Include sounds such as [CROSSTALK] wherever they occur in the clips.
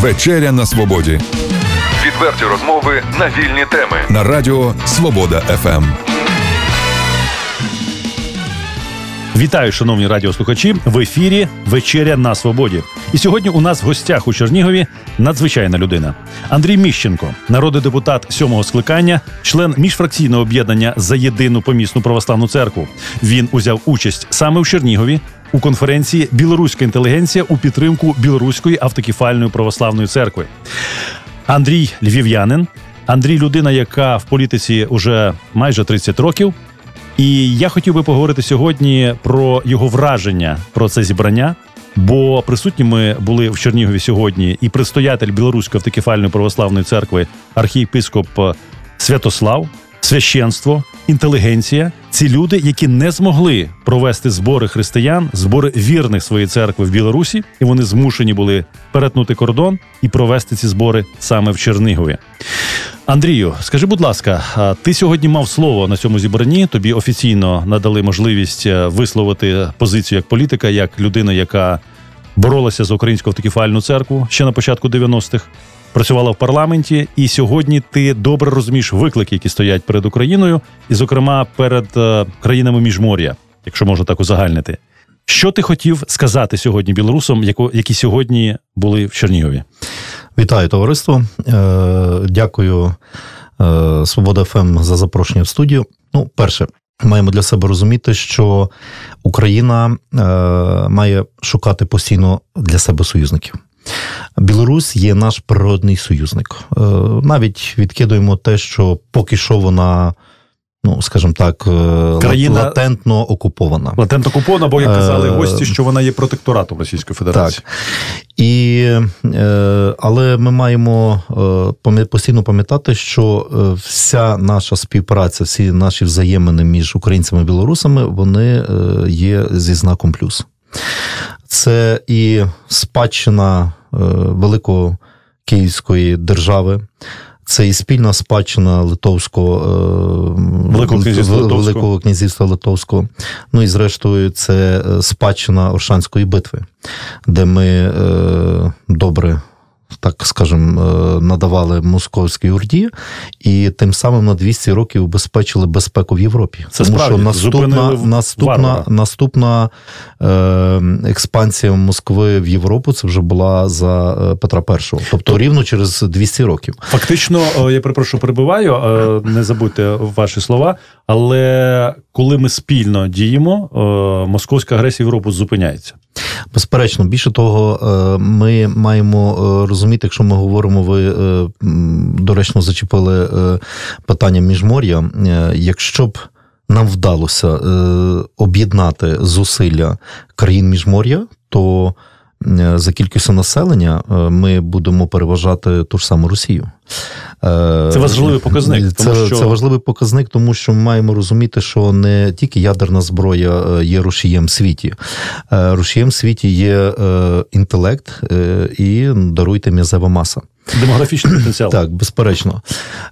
Вечеря на свободі Відверті розмови на вільні теми. на радіо Свобода. ФМ. Вітаю, шановні радіослухачі. В ефірі Вечеря на свободі. І сьогодні у нас в гостях у Чернігові надзвичайна людина. Андрій Міщенко, народний депутат сьомого скликання, член міжфракційного об'єднання за єдину помісну православну церкву. Він узяв участь саме в Чернігові у конференції Білоруська інтелігенція у підтримку білоруської автокефальної православної церкви. Андрій львів'янин. Андрій людина, яка в політиці уже майже 30 років. І я хотів би поговорити сьогодні про його враження про це зібрання. Бо присутніми були в Чернігові сьогодні і предстоятель Білоруської автокефальної православної церкви, архієпископ Святослав, священство, інтелігенція. Ці люди, які не змогли провести збори християн, збори вірних своєї церкви в Білорусі, і вони змушені були перетнути кордон і провести ці збори саме в Чернігові. Андрію, скажи, будь ласка, ти сьогодні мав слово на цьому зібранні. Тобі офіційно надали можливість е, висловити позицію як політика, як людина, яка боролася за українську автокефальну церкву ще на початку 90-х, працювала в парламенті, і сьогодні ти добре розумієш виклики, які стоять перед Україною, і, зокрема, перед е, країнами міжмор'я, якщо можна так узагальнити. Що ти хотів сказати сьогодні білорусам, які сьогодні були в Чернігові? Вітаю товариство. Е, Дякую е, Свобода ФМ за запрошення в студію. Ну, перше, маємо для себе розуміти, що Україна має шукати постійно для себе союзників. Білорусь є наш природний союзник. Е, Навіть відкидуємо те, що поки що вона, ну скажімо так, е, Країна- латентно окупована. Латент окупована, бо як казали Е, гості, що вона є протекторатом Російської Федерації. Так. І, але ми маємо постійно пам'ятати, що вся наша співпраця, всі наші взаємини між українцями і білорусами, вони є зі знаком плюс. Це і спадщина е, Великої Київської держави. Це і спільна спадщина Литовського е, Великого князівства Литовського. Великого князівства Литовського. Ну і зрештою, це е, спадщина Оршанської битви, де ми добре. Так скажем, е, надавали московській урді, і тим самим на 200 років убезпечили безпеку в Європі. Це Тому справді, що наступна, наступна, варвара. наступна е, експансія Москви в Європу це вже була за е, Петра І. Тобто рівно через 200 років. Фактично, я перепрошую, перебиваю, не забудьте ваші слова. Але коли ми спільно діємо, е, московська агресія Європу зупиняється. Безперечно, більше того, е, ми маємо е, розуміти, якщо ми говоримо, ви доречно зачепили питання міжмор'я. Якщо б нам вдалося об'єднати зусилля країн міжмор'я, то за кількістю населення ми будемо переважати ту ж саму Росію. Е, Це важливий показник, Це, що- це важливий показник, тому що ми маємо розуміти, що не тільки ядерна зброя е, є рушієм в світі. Е, Рушієм в світі є е, інтелект е, і даруйте м'язева маса. Демографічний [CLEARS THROAT] потенціал. Так, безперечно.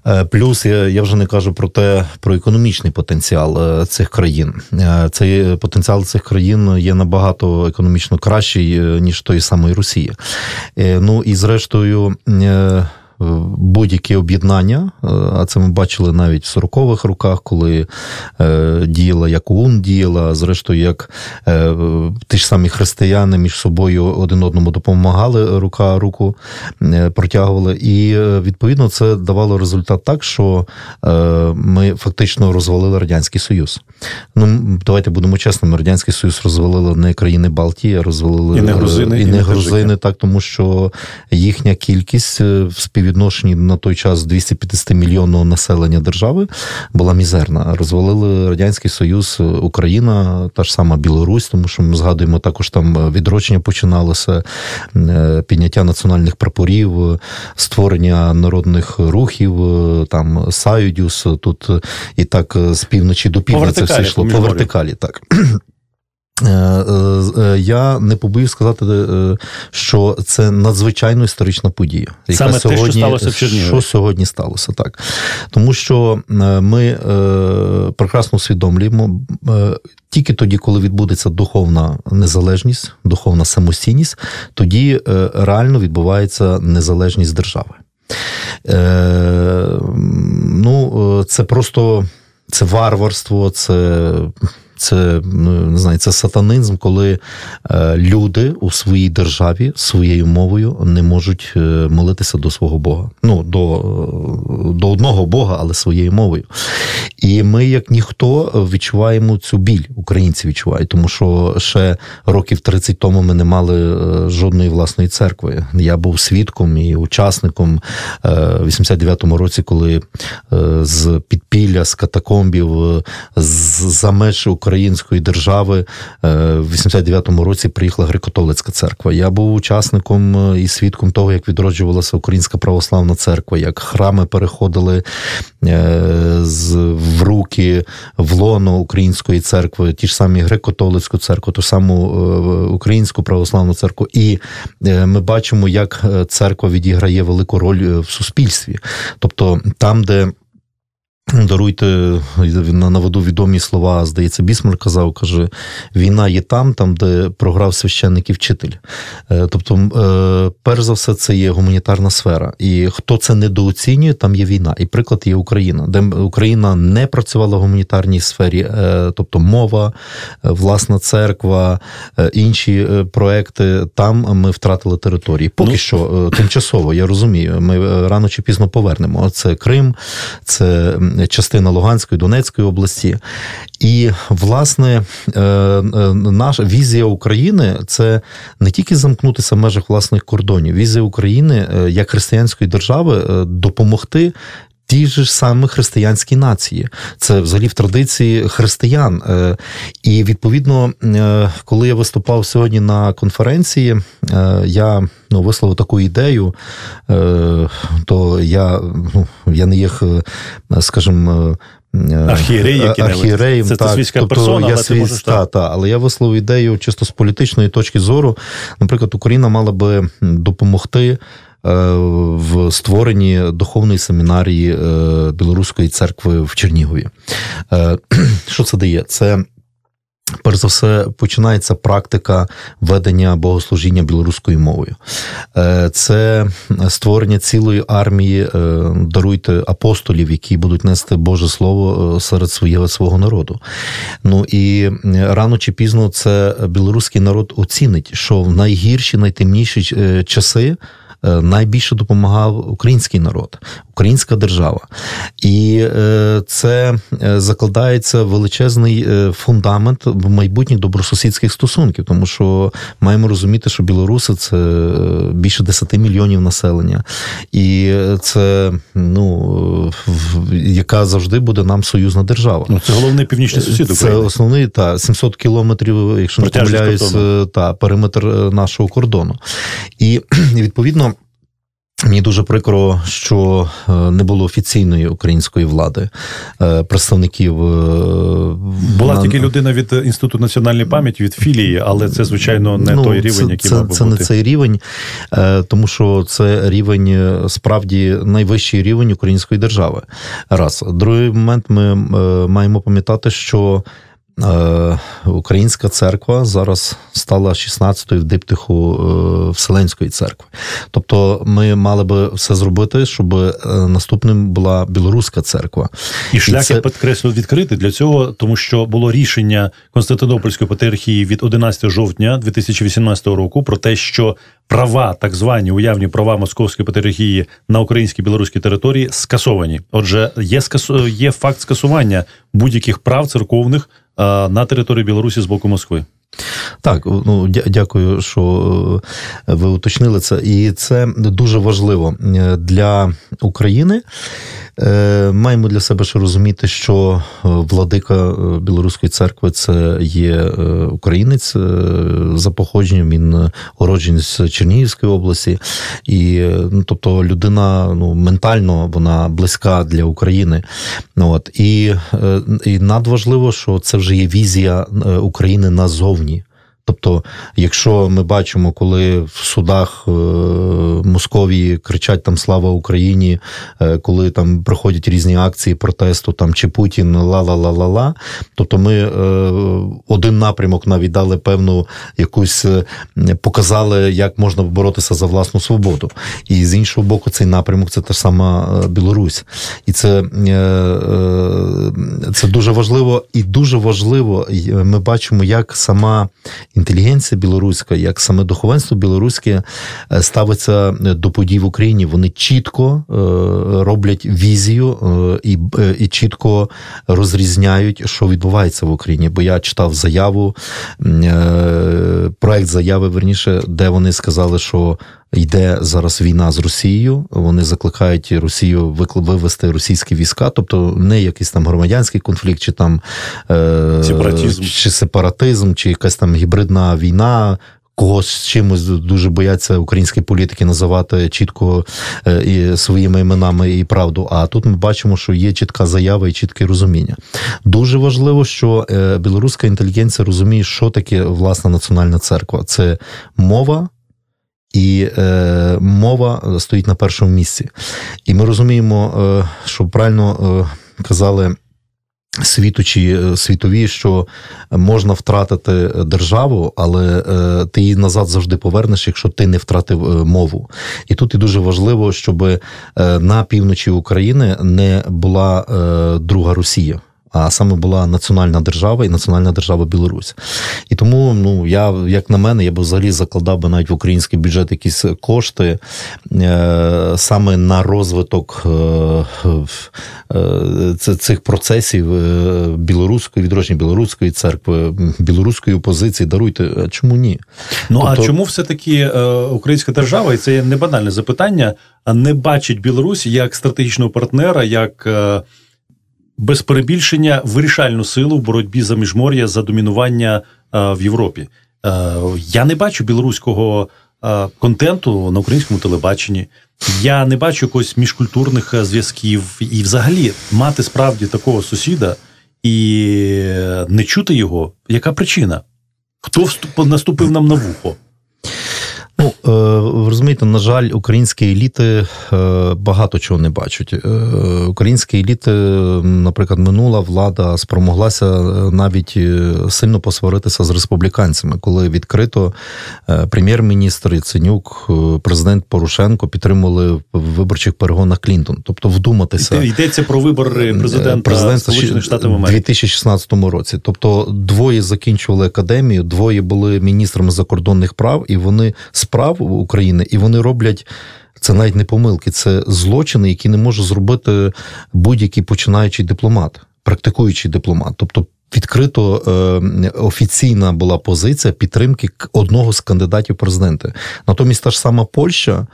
Е, Плюс я, я вже не кажу про те, про економічний потенціал е, цих країн. Е, Цей потенціал цих країн є набагато економічно кращий, е, ніж тої самої Росії. Е, Ну і зрештою. Е, Будь-які об'єднання, е, а це ми бачили навіть в 40-х роках, коли е, діяла як ОУН діяла, зрештою, як ті ж самі християни між собою один одному допомагали, рука руку протягували. І відповідно це давало результат так, що ми фактично розвалили Радянський Союз. Ну, давайте будемо чесними, Радянський Союз розвалили не країни Балтії, а розвалили І не грузини, і не грузини, так, тому що їхня кількість в співвідношенні на той час 250 мільйонного населення держави була мізерна. Розвалили Радянський Союз, е, Україна, та ж сама Білорусь, тому що ми згадуємо також там е, відродження починалося, е, підняття національних прапорів, створення народних рухів, там Саюдюс, тут і так з півночі до півдня це все йшло по вертикалі, так. Е, е, я не побоюсь сказати, е, що це надзвичайно історична подія. Яка Саме сьогодні, те, що сталося в Чернігові. Що сьогодні сталося, так. Тому що ми прекрасно усвідомлюємо, тільки тоді, коли відбудеться духовна незалежність, духовна самостійність, тоді реально відбувається незалежність держави. Ну, Це просто це варварство, це це ну, не знаю, це сатанизм, коли е, люди у своїй державі своєю мовою не можуть е, молитися до свого Бога. Ну, до до одного Бога, але своєю мовою. І ми, як ніхто, відчуваємо цю біль, українці відчувають, тому що ще років 30 тому ми не мали е, жодної власної церкви. Я був свідком і учасником в 89-му році, коли з підпілля, з катакомбів, з за межі української держави е, в 89-му році приїхала греко-католицька церква. Я був учасником е, і свідком того, як відроджувалася Українська православна церква, як храми переходили е, в руки в лоно української церкви, ті ж самі греко-католицьку церкву, ту саму українську православну церкву. І ми бачимо, як церква відіграє велику роль в суспільстві, тобто там, де Даруйте на наводу відомі слова, здається, Бісмар казав, каже: війна є там, там, де програв священник і вчитель. Е, тобто, е, перш за все, це є гуманітарна сфера. І хто це недооцінює, там є війна. І приклад є Україна, де Україна не працювала в гуманітарній сфері, е, тобто мова, власна церква, інші проекти. Там ми втратили території. Поки ну... що тимчасово, я розумію, ми рано чи пізно повернемо. Це Крим, це частина Луганської, Донецької області. І, власне, е, е, наша візія України це не тільки замкнутися в межах власних кордонів. Візія України е, як християнської держави допомогти ті ж саме християнські нації. Це взагалі в традиції християн. Е, і відповідно, е, коли я виступав сьогодні на конференції, е, я ну, висловив таку ідею, то я ну, я не є, скажімо, Архієрей, архієреєм, це, так, свійська тобто персона, я але свій, ти можеш та, та, але я висловив ідею чисто з політичної точки зору. Наприклад, Україна мала би допомогти в створенні духовної семінарії е, Білоруської церкви в Чернігові. Е, [CLEARS THROAT] що це дає? Це Перш за все, починається практика ведення богослужіння білоруською мовою. Це створення цілої армії, даруйте апостолів, які будуть нести Боже Слово серед своєго свого народу. Ну і рано чи пізно це білоруський народ оцінить, що в найгірші, найтемніші часи. Е, найбільше допомагав український народ, українська держава. І е, це е, закладається величезний фундамент майбутніх добросусідських стосунків, тому що маємо розуміти, що білоруси це більше 10 мільйонів населення, і це ну яка завжди буде нам союзна держава. Ну це головний північний сусід. України. Це основний та 700 кілометрів, якщо не помиляюсь, та периметр нашого кордону. І [CLEARS THROAT] відповідно. Мені дуже прикро, що е, не було офіційної української влади е, представників. Е, Була на... тільки людина від інституту національної пам'яті від філії, але це звичайно не ну, той рівень, це, який це, мав би це бути. не цей рівень, тому що це рівень справді найвищий рівень української держави. Раз другий момент ми маємо пам'ятати, що українська церква зараз стала 16-ю в диптиху е, Вселенської церкви. Тобто ми мали би все зробити, щоб е, наступним була білоруська церква. І шлях, це... підкреслю, відкритий для цього, тому що було рішення Константинопольської патріархії від 11 жовтня 2018 року про те, що права, так звані уявні права Московської патріархії на українській білоруській території скасовані. Отже, є скасу... є факт скасування будь-яких прав церковних на території Білорусі з боку Москви. Так, ну дякую, що е, ви уточнили це. І це дуже важливо е, для України. Е, маємо для себе ще розуміти, що е, владика е, Білоруської церкви це є українець за походженням. Він уродженець з Чернігівської області, і ну, тобто людина ну, ментально вона близька для України. От і, і надважливо, що це вже є візія України назовні. Тобто, якщо ми бачимо, коли в судах е, Московії кричать там Слава Україні, е, коли там проходять різні акції протесту, там чи Путін ла-ла-ла-ла-ла, тобто ми е, один напрямок навіть дали певну якусь показали, як можна боротися за власну свободу. І з іншого боку, цей напрямок це та сама Білорусь. І це, це дуже важливо, і дуже важливо, ми бачимо, як сама інтелігенція білоруська, як саме духовенство білоруське е, ставиться е, до подій в Україні. Вони чітко е, роблять візію і і чітко розрізняють, що відбувається в Україні. Бо я читав заяву, проект заяви верніше, де вони сказали, що йде зараз війна з Росією. Вони закликають Росію вивести російські війська, тобто не якийсь там громадянський конфлікт, чи там е, сепаратизм. чи сепаратизм, чи якась там гібридна війна. Когось чимось дуже бояться українські політики називати чітко е, і своїми іменами і правду. А тут ми бачимо, що є чітка заява і чітке розуміння. Дуже важливо, що е, білоруська інтелігенція розуміє, що таке власна національна церква. Це мова, і е, мова стоїть на першому місці. І ми розуміємо, е, що правильно е, казали. Світу чи е, світові, що можна втратити державу, але е, ти її назад завжди повернеш, якщо ти не втратив е, мову. І тут і дуже важливо, щоб е, на півночі України не була друга Росія а саме була національна держава і національна держава Білорусь. І тому, ну я як на мене, я би взагалі закладав би навіть в український бюджет якісь кошти е, саме на розвиток е, е, цих процесів е, білоруської відродження білоруської церкви, білоруської опозиції. Даруйте, чому ні? Ну тобто... а чому все таки е, українська держава, і це є не банальне запитання, не бачить Білорусь як стратегічного партнера, як без перебільшення вирішальну силу в боротьбі за міжмор'я за домінування е, в Європі. Е, я не бачу білоруського е, контенту на українському телебаченні. Я не бачу якогось міжкультурних зв'язків, і, взагалі, мати справді такого сусіда і не чути його. Яка причина? Хто наступив нам на вухо? Е, ви розумієте, на жаль, українські еліти е, багато чого не бачать. Е, українські еліти, наприклад, минула влада спромоглася навіть сильно посваритися з республіканцями, коли відкрито прем'єр-міністр Яценюк, президент Порошенко підтримували в виборчих перегонах Клінтон. Тобто, вдуматися йдеться про вибори президента, президента Сполучених Штатів Америки. у 2016 році. Тобто, двоє закінчували академію, двоє були міністрами закордонних прав, і вони справ України, і вони роблять. Це навіть не помилки, це злочини, які не може зробити будь-який починаючий дипломат, практикуючий дипломат. Тобто відкрито е, офіційна була позиція підтримки одного з кандидатів президенти. Натомість та ж сама Польща,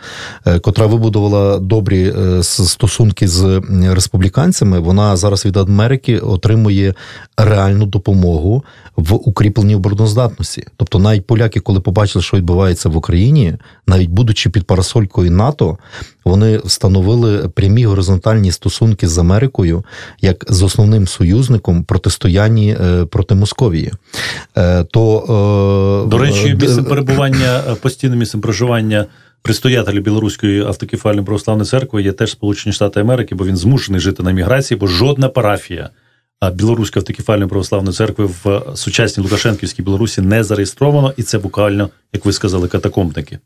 е, котра вибудувала добрі е, стосунки з республіканцями, вона зараз від Америки отримує реальну допомогу в укріпленні обороноздатності. Тобто, навіть поляки, коли побачили, що відбувається в Україні, навіть будучи під парасолькою НАТО, вони встановили прямі горизонтальні стосунки з Америкою як з основним союзником протистоянні е, проти Московії. Е, то до речі, місцем перебування [LAUGHS] постійним місцем проживання. Пристоятелі білоруської автокефальної православної церкви є теж Сполучені Штати Америки, бо він змушений жити на міграції, бо жодна парафія Білоруської автокефальної православної церкви в сучасній Лукашенківській Білорусі не зареєстровано, і це буквально, як ви сказали, катакомбники.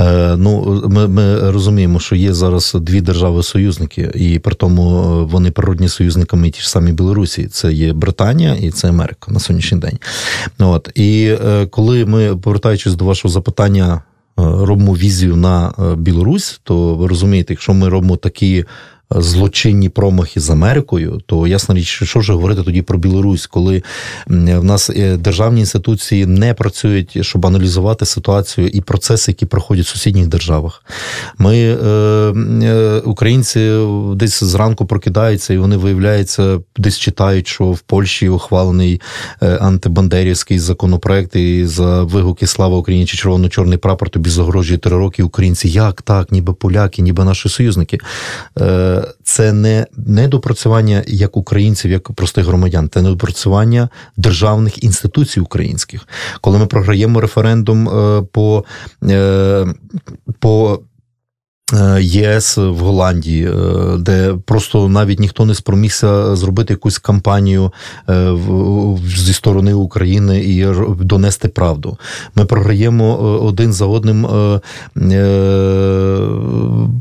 Е, ну, ми ми розуміємо, що є зараз дві держави-союзники, і при тому е, вони природні союзниками ті ж самі Білорусі. Це є Британія і це Америка на сьогоднішній день. От і е, коли ми повертаючись до вашого запитання, робимо візію на Білорусь, то ви розумієте, якщо ми робимо такі злочинні промахи з Америкою, то ясна річ, що вже говорити тоді про Білорусь, коли в нас е, державні інституції не працюють, щоб аналізувати ситуацію і процеси, які проходять в сусідніх державах. Ми, е, е, українці, десь зранку прокидаються, і вони виявляються, десь читають, що в Польщі ухвалений антибандерівський законопроект і за вигуки Слава Україні чи червоно-чорний прапор тобі загрожує три роки українці. Як так, ніби поляки, ніби наші союзники це не недопрацювання як українців, як простих громадян, це недопрацювання державних інституцій українських. Коли ми програємо референдум е, по, е, по ЄС в Голландії, е, де просто навіть ніхто не спромігся зробити якусь кампанію е, зі сторони України і донести правду. Ми програємо один за одним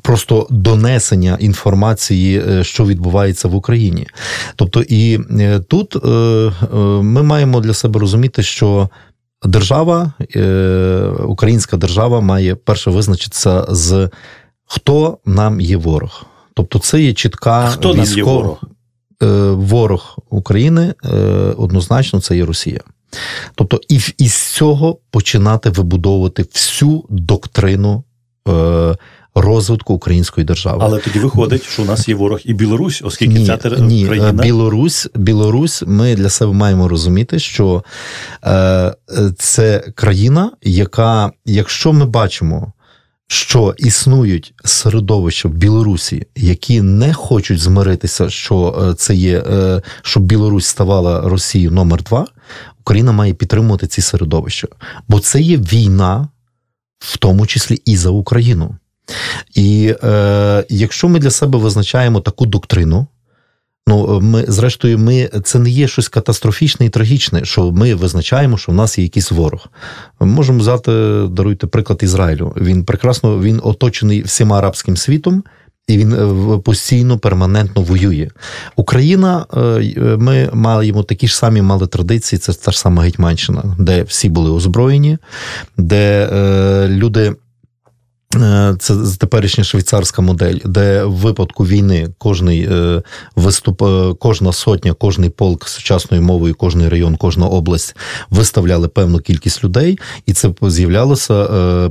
просто донесення інформації, що відбувається в Україні. Тобто, і тут ми маємо для себе розуміти, що. Держава, українська держава має перше визначитися з хто нам є ворог. Тобто, це є чітка хто нам є ворог? Е, ворог України е, однозначно це є Росія. Тобто, і із цього починати вибудовувати всю доктрину е, розвитку української держави. Але тоді виходить, що у нас є ворог і Білорусь, оскільки ні, ця ні, країна... Білорусь, Білорусь, ми для себе маємо розуміти, що е, це країна, яка, якщо ми бачимо що існують середовища в Білорусі, які не хочуть змиритися, що е, це є, е, щоб Білорусь ставала Росією номер два, Україна має підтримувати ці середовища, бо це є війна, в тому числі і за Україну. І е, якщо ми для себе визначаємо таку доктрину, Ну, ми, зрештою, ми це не є щось катастрофічне і трагічне, що ми визначаємо, що в нас є якийсь ворог. Ми можемо взяти, даруйте приклад Ізраїлю. Він прекрасно він оточений всім арабським світом. І він е, постійно перманентно воює. Україна, е, ми маємо такі ж самі мали традиції. Це та ж сама Гетьманщина, де всі були озброєні, де е, люди Е, це теперішня швейцарська модель, де в випадку війни кожний е, виступ, е, кожна сотня, кожний полк сучасною мовою, кожний район, кожна область виставляли певну кількість людей, і це з'являлася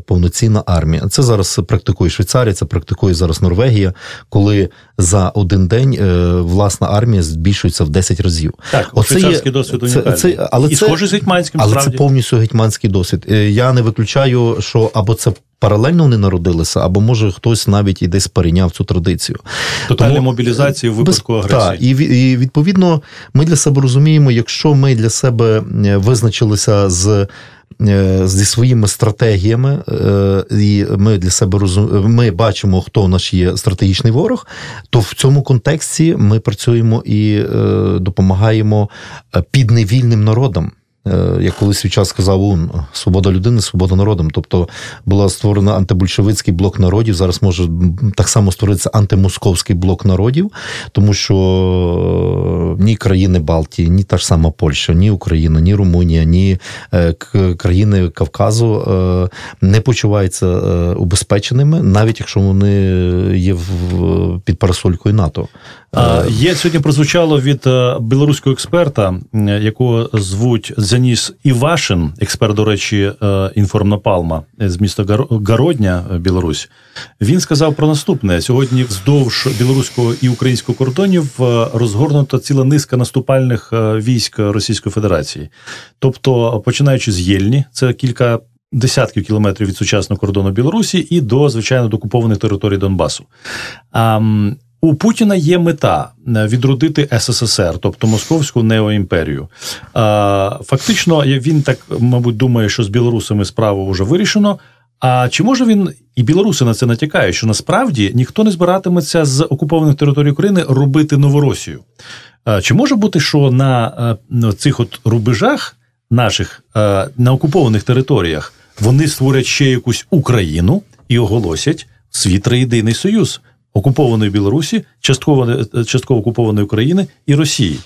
повноцінна армія. Це зараз практикує Швейцарія, це практикує зараз Норвегія, коли за один день власна армія збільшується в 10 разів. Так, Оце швейцарський є, досвід унікальний. Це, це, але і це, схожий з гетьманським, але справді. це повністю гетьманський досвід. Я не виключаю, що або це паралельно вони народилися, або може хтось навіть і десь перейняв цю традицію. Тотальна мобілізація в випадку без, агресії. Так, і, і відповідно ми для себе розуміємо, якщо ми для себе е, визначилися з. Е, зі своїми стратегіями, е, і ми для себе розум... ми бачимо, хто наш є стратегічний ворог, то в цьому контексті ми працюємо і допомагаємо підневільним народам. Е, як колись свій час сказав ОУН, свобода людини, свобода народом. Тобто була створена антибольшевицький блок народів. Зараз може так само створитися антимосковський блок народів, тому що е, ні країни Балтії, ні та ж сама Польща, ні Україна, ні Румунія, ні е, країни Кавказу не почуваються убезпеченими, навіть якщо вони є під парасолькою НАТО. Є сьогодні прозвучало від білоруського експерта, якого звуть Заніс Івашин, експерт, до речі, е, інформнапалма з міста Гародня, е, Білорусь. Він сказав про наступне: сьогодні вздовж білоруського і українського кордонів е, розгорнута ціла низка наступальних військ Російської Федерації. Тобто, починаючи з Єльні, це кілька. Десятків кілометрів від сучасного кордону Білорусі і до звичайно до окупованих територій Донбасу. У Путіна є мета е, відродити СССР, тобто Московську неоімперію. Фактично, він так, мабуть, думає, що з білорусами справу вже вирішено. А чи може він і білоруси на це натякають, що насправді ніхто не збиратиметься з окупованих територій України робити Новоросію? Чи може бути, що на е, цих от рубежах наших е, на окупованих територіях вони створять ще якусь Україну і оголосять свій триєдиний союз? Окупованої Білорусі, частково частково окупованої України і Росії.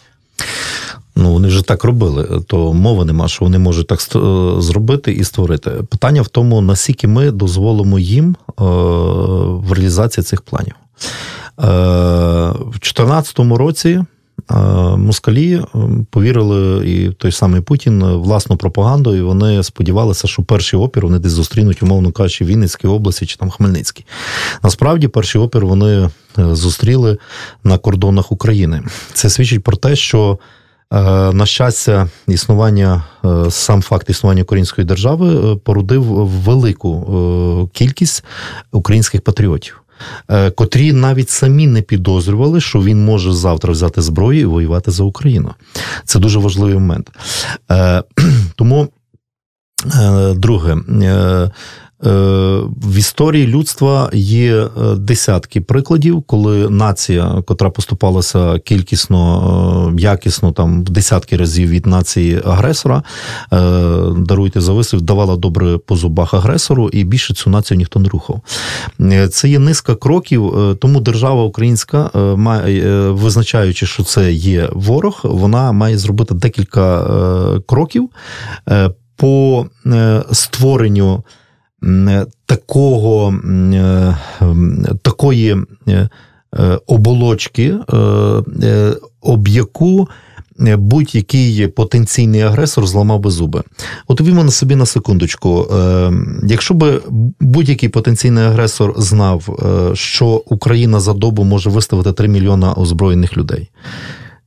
Ну, вони вже так робили, то мови нема, що вони можуть так зробити і створити. Питання в тому, наскільки ми дозволимо їм е, в реалізації цих планів. В 2014 році москалі повірили, і той самий Путін власну пропаганду, і вони сподівалися, що перший опір вони десь зустрінуть, умовно кажучи, в Вінницькій області чи там Хмельницькій. Насправді, перший опір вони е, зустріли на кордонах України. Це свідчить про те, що. Е, на щастя, існування, е, сам факт існування української держави породив велику кількість українських патріотів. Е, котрі навіть самі не підозрювали, що він може завтра взяти зброю і воювати за Україну. Це дуже важливий момент. Е, [CLEARS THROAT] тому, е, друге, в історії людства є е, десятки прикладів, коли нація, котра поступалася кількісно, е, якісно там в десятки разів від нації агресора, даруйте за вислів, давала добре по зубах агресору, і більше цю націю ніхто не рухав. Це є низка кроків, тому держава українська має визначаючи, що це є ворог, вона має зробити декілька кроків по створенню. Е, такого, е, такої е, оболочки, об яку будь-який потенційний агресор зламав би зуби. От візьмо на собі на секундочку. Якщо би будь-який потенційний агресор знав, що Україна за добу може виставити 3 мільйона озброєних людей,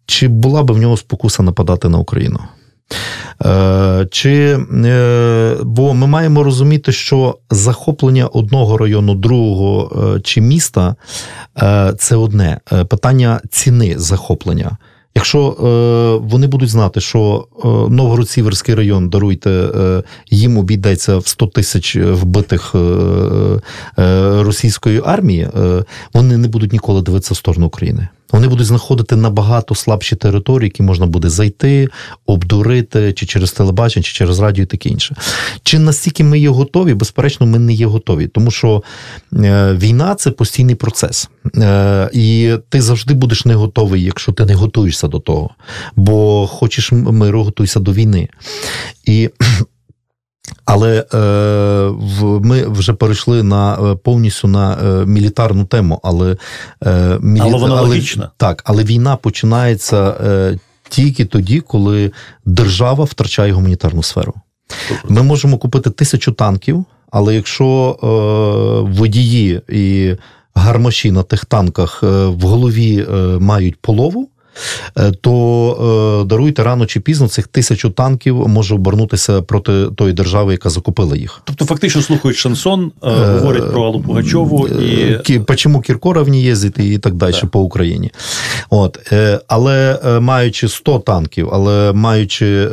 чи була би в нього спокуса нападати на Україну? Е, чи, е, Бо ми маємо розуміти, що захоплення одного району, другого е, чи міста це одне питання ціни захоплення. Якщо е, вони будуть знати, що е, Новгород-Сіверський район даруйте, е, їм обійдеться в 100 тисяч вбитих російської армії, вони не будуть ніколи дивитися в сторону України. Вони будуть знаходити набагато слабші території, які можна буде зайти, обдурити, чи через телебачення, чи через радіо, і таке інше. Чи настільки ми є готові? Безперечно, ми не є готові, тому що е, війна це постійний процес. Е, і ти завжди будеш не готовий, якщо ти не готуєшся до того. Бо хочеш миру, готуйся до війни. І але е, в, ми вже перейшли на е, повністю на е, мілітарну тему. Але е, мілі... але вона логічна. Так, але війна починається е, тільки тоді, коли держава втрачає гуманітарну сферу. Ми можемо купити тисячу танків, але якщо е, водії і гармаші на тих танках е, в голові е, мають полову. Е, то е, даруйте рано чи пізно цих тисячу танків може обернутися проти тої держави, яка закупила їх. Тобто, фактично слухають шансон, е, говорять про Аллу Пугачову і чому Кіркоровні їздити і так далі так. по Україні. От але маючи 100 танків, але маючи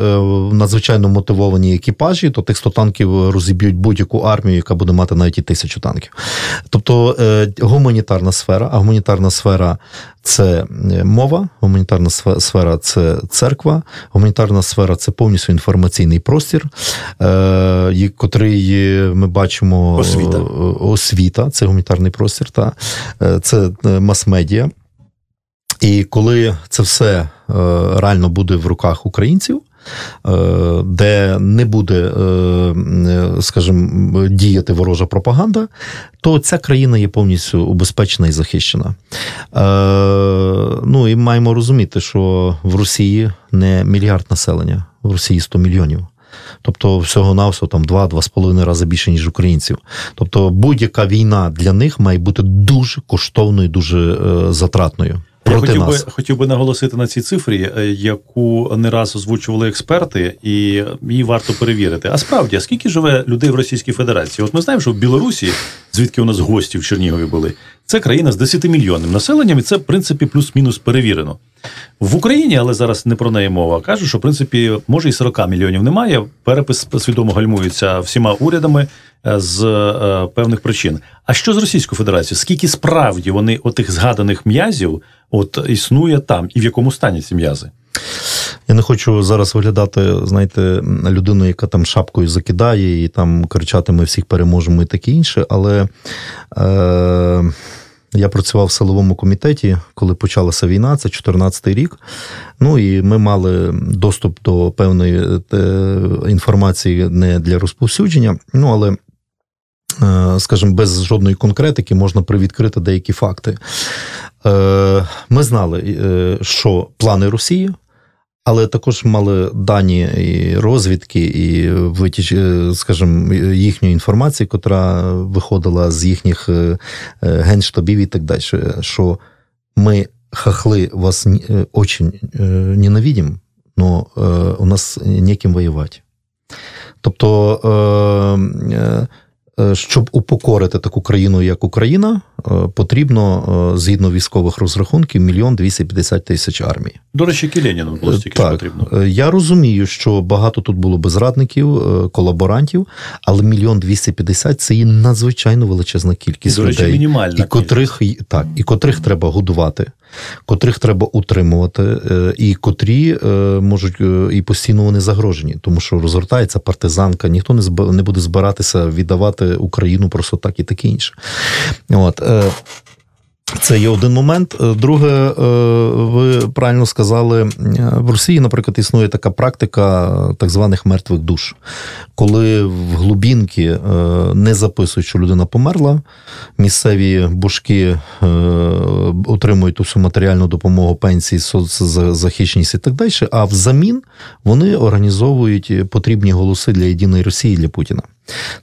надзвичайно мотивовані екіпажі, то тих 100 танків розіб'ють будь-яку армію, яка буде мати навіть і тисячу танків. Тобто гуманітарна сфера, а гуманітарна сфера це мова, гуманітарна сфера це церква, гуманітарна сфера це повністю інформаційний простір, е, котрий ми бачимо освіта. освіта, це гуманітарний простір, та е, це е, мас-медіа. І коли це все реально буде в руках українців, Е, де не буде, е, скажімо, діяти ворожа пропаганда, то ця країна є повністю убезпечена і захищена. Е, ну і маємо розуміти, що в Росії не мільярд населення, в Росії 100 мільйонів. Тобто всього навсього там два-два з половиною рази більше, ніж українців. Тобто будь-яка війна для них має бути дуже коштовною, дуже е, затратною. Я хотів би хотів би наголосити на цій цифрі, е, яку не раз озвучували експерти, і її варто перевірити. А справді, а скільки живе людей в Російській Федерації? От ми знаємо, що в Білорусі, звідки у нас гості в Чернігові були, це країна з 10 мільйонним населенням, і це в принципі плюс-мінус перевірено. В Україні, але зараз не про неї мова. Кажуть, що в принципі може і 40 мільйонів немає. Перепис свідомо гальмується всіма урядами е, з е, певних причин. А що з Російською Федерацією? Скільки справді вони отих згаданих м'язів от існує там, і в якому стані ці м'язи? Я не хочу зараз виглядати, знаєте, людину, яка там шапкою закидає і там кричати: ми всіх переможемо і таке інше. Але е, я працював в силовому комітеті, коли почалася війна, це 14-й рік. Ну і ми мали доступ до певної е, інформації не для розповсюдження. Ну але. Е, скажімо, без жодної конкретики можна привідкрити деякі факти. Е, ми знали, що плани Росії. Але також мали дані і розвідки, і витіч, е, скажімо, їхньої інформації, яка виходила з їхніх генштабів і так далі. Що ми хахли вас очень ненавидим, но у нас неким воювати. Тобто Е, щоб упокорити таку країну, як Україна, е, потрібно е, згідно військових розрахунків мільйон 250 тисяч армій. До речі, Кіленіну було стільки так, потрібно. Я розумію, що багато тут було безрадників, колаборантів, але мільйон 250 – це є надзвичайно величезна кількість До речі, людей, мінімальна і котрих так, і котрих треба годувати, котрих треба утримувати, і котрі можуть і постійно вони загрожені, тому що розгортається партизанка, ніхто не буде збиратися віддавати. Україну просто так і таке інше. От. Е, це є один момент. Е, друге, е, ви правильно сказали, в Росії, наприклад, існує така практика так званих мертвих душ, коли в глубінки не записують, що людина померла, місцеві бушки отримують усю матеріальну допомогу, пенсії, соцзахищеність і так далі. А взамін вони організовують потрібні голоси для єдиної Росії для Путіна.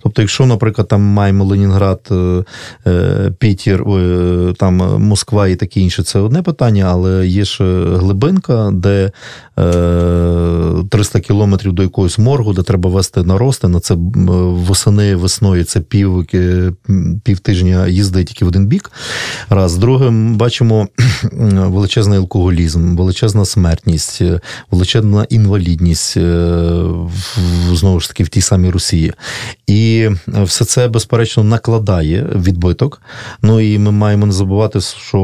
Тобто, якщо, наприклад, там маємо Ленінград, е, е, Пітер, е, там Москва і таке інше, це одне питання, але є ж глибинка, де 300 кілометрів до якогось моргу, де треба вести нарости, на це восени весною це пів, пів тижня їзди тільки в один бік. Раз. Друге, бачимо [CLEARS THROAT] величезний алкоголізм, величезна смертність, величезна інвалідність знову ж таки в тій самій Росії. І все це, безперечно, накладає відбиток. Ну і ми маємо не забувати, що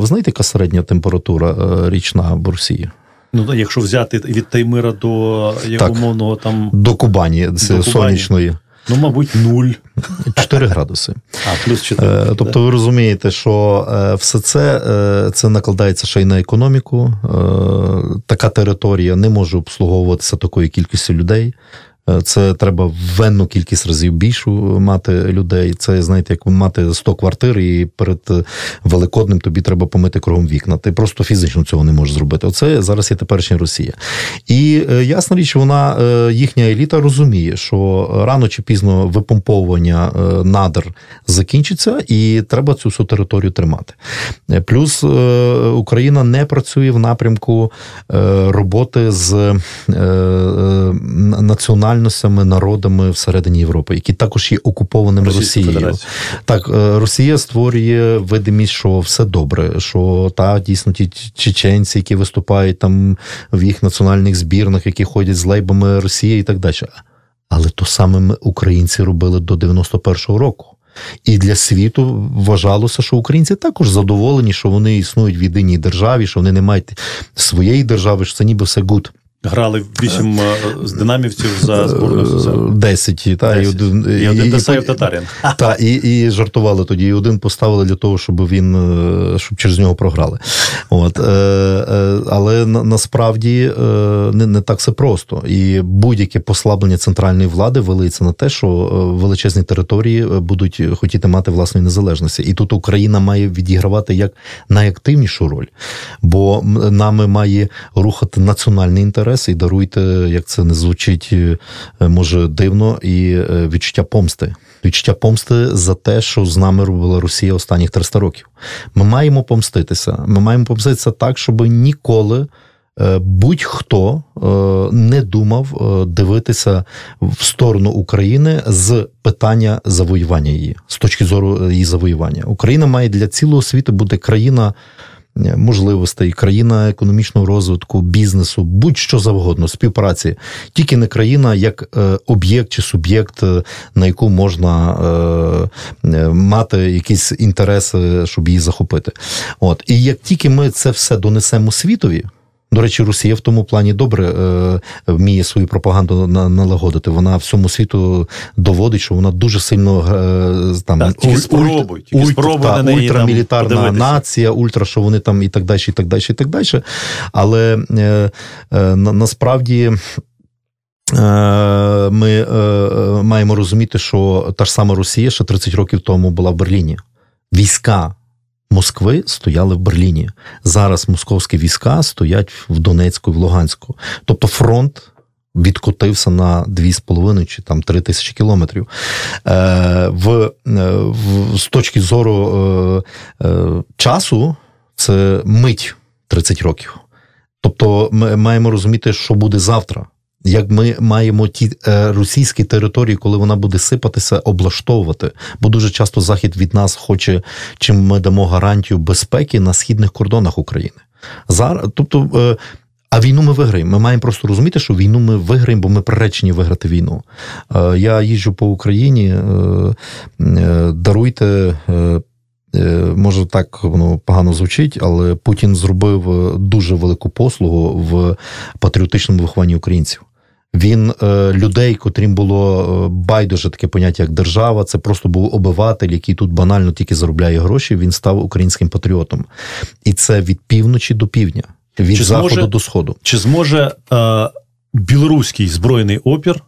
ви знаєте, яка середня температура е, річна в Росії? Ну, якщо взяти від Таймира до як умовного там до Кубані, до сонячної. Ну, мабуть, нуль. 4 градуси. [LAUGHS] А, плюс 4. Тобто, ви розумієте, що е, все це е, це накладається ще й на економіку. Така територія не може обслуговуватися такою кількістю людей. Е, це треба венну кількість разів більшу мати людей. Це знаєте, як мати 100 квартир, і перед е, Великодним тобі треба помити кругом вікна. Ти просто фізично цього не можеш зробити. Оце зараз є теперішня Росія. І е, ясна річ, вона їхня еліта розуміє, що рано чи пізно випомповування надр закінчиться, і треба цю всю територію тримати. Плюс Україна не працює в напрямку роботи з національною національностями, народами всередині Європи, які також є окупованими Росією. Федерація. Так, е, Росія створює видимість, що все добре, що та дійсно ті чеченці, які виступають там в їх національних збірних, які ходять з лейбами Росії і так далі. Але то саме ми українці робили до 91-го року. І для світу вважалося, що українці також задоволені, що вони існують в єдиній державі, що вони не мають своєї держави, що це ніби все good. Грали вісім е, з динамівців за зборну СССР. Десять. Та, І один, і, один Десаєв Татарин. [LAUGHS] Та, і, і жартували тоді. І один поставили для того, щоб він е, щоб через нього програли. От, е, е, Але на, насправді е, не не так все просто. І будь-яке послаблення центральної влади вилиться на те, що величезні території будуть хотіти мати власної незалежності. І тут Україна має відігравати як найактивнішу роль, бо нами має рухати національний інтерес інтерес, і даруйте, як це не звучить, е, може дивно, і е, відчуття помсти. Відчуття помсти за те, що з нами робила Росія останніх 300 років. Ми маємо помститися. Ми маємо помститися так, щоб ніколи. Е, будь-хто не думав дивитися в сторону України з питання завоювання її з точки зору її завоювання. Україна має для цілого світу бути країна можливостей, країна економічного розвитку, бізнесу, будь-що завгодно, співпраці, тільки не країна як е, об'єкт чи суб'єкт, е, на яку можна е, мати якісь інтереси, щоб її захопити. От і як тільки ми це все донесемо світові. До речі, Росія в тому плані добре е, вміє свою пропагаду налагодити. Вона всьому світу доводить, що вона дуже сильно е, там так, тільки спробуй, тільки ульт, спробуй та, на ультрамілітарна там нація, ультра, що вони там і так далі, і так далі, і так далі. Але е, е, на, насправді. Е, ми е, маємо розуміти, що та ж сама Росія ще 30 років тому була в Берліні. Війська Москви стояли в Берліні. Зараз московські війська стоять в Донецьку, і в Луганську. Тобто фронт. Відкотився на 2,5 чи там 3 тисячі кілометрів. Е, в, е, в, З точки зору е, е, часу, це мить 30 років. Тобто, ми маємо розуміти, що буде завтра. Як ми маємо ті е, російські території, коли вона буде сипатися, облаштовувати, бо дуже часто захід від нас хоче, чим ми дамо гарантію безпеки на східних кордонах України. Зараз, тобто, е, а війну ми виграємо. Ми маємо просто розуміти, що війну ми виграємо, бо ми приречені виграти війну. Е, я їжджу по Україні, даруйте. Може, так воно погано звучить, але Путін зробив дуже велику послугу в патріотичному вихованні українців. Він е, людей, котрім було е, байдуже таке поняття, як держава, це просто був обиватель, який тут банально тільки заробляє гроші. Він став українським патріотом, і це від півночі до півдня, від Чи заходу зможе- до сходу. Чи зможе е, білоруський збройний опір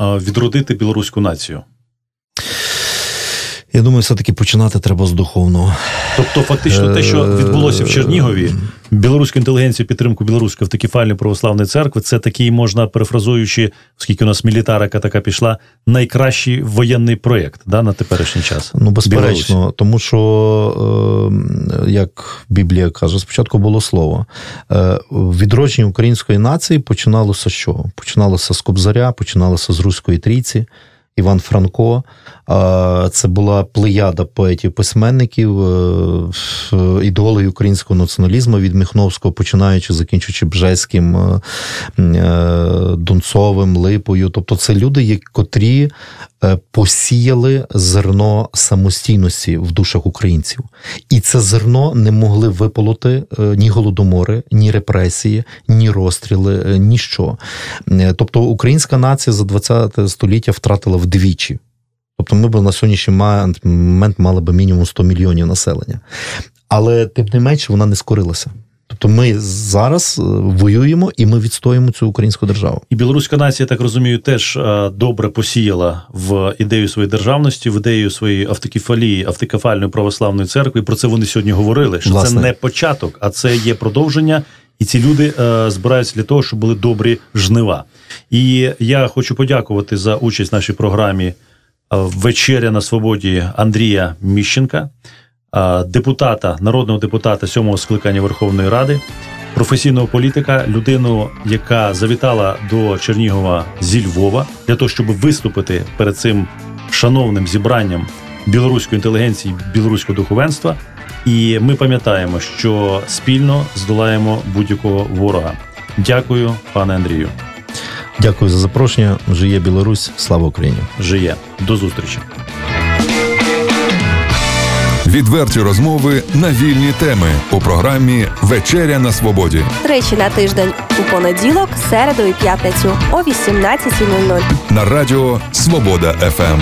е, відродити білоруську націю? Я думаю, все-таки починати треба з духовного. Тобто, фактично, те, що відбулося в Чернігові, білоруську інтелігенцію, підтримку білоруської автокефальної православної церкви, це такий, можна перефразуючи, оскільки у нас мілітарика така пішла, найкращий воєнний проєкт да, на теперішній час. Ну, безперечно, тому що, е, як Біблія каже, спочатку було слово. Е, відродження української нації починалося з чого? Починалося з Кобзаря, починалося з Руської трійці. Іван Франко, е, це була плеяда поетів-письменників, е, ідеологів українського націоналізму від Міхновського, починаючи, закінчуючи Бжеським, е, е, Донцовим, Липою. Тобто, це люди, котрі посіяли зерно самостійності в душах українців. І це зерно не могли виполоти ні голодомори, ні репресії, ні розстріли, ніщо. Тобто українська нація за 20 століття втратила вдвічі. Тобто ми б на сьогоднішній момент мали б мінімум 100 мільйонів населення. Але тим не менше вона не скорилася. Тобто ми зараз е, воюємо і ми відстоїмо цю українську державу. І білоруська нація, я так розумію, теж е, добре посіяла в ідею своєї державності, в ідею своєї автокефалії, автокефальної православної церкви. І про це вони сьогодні говорили. Що Власне. це не початок, а це є продовження. І ці люди е, збираються для того, щоб були добрі жнива. І я хочу подякувати за участь в нашій програмі Вечеря на свободі Андрія Міщенка, е, депутата, народного депутата сьомого скликання Верховної Ради, професійного політика, людину, яка завітала до Чернігова зі Львова для того, щоб виступити перед цим шановним зібранням білоруської інтелігенції, білоруського духовенства. І ми пам'ятаємо, що спільно здолаємо будь-якого ворога. Дякую, пане Андрію. Дякую за запрошення. Жиє Білорусь, слава Україні! Жиє. До зустрічі. Відверті розмови на вільні теми у програмі Вечеря на свободі Тричі на тиждень у понеділок, середу і п'ятницю о 18.00. на радіо Свобода ФМ.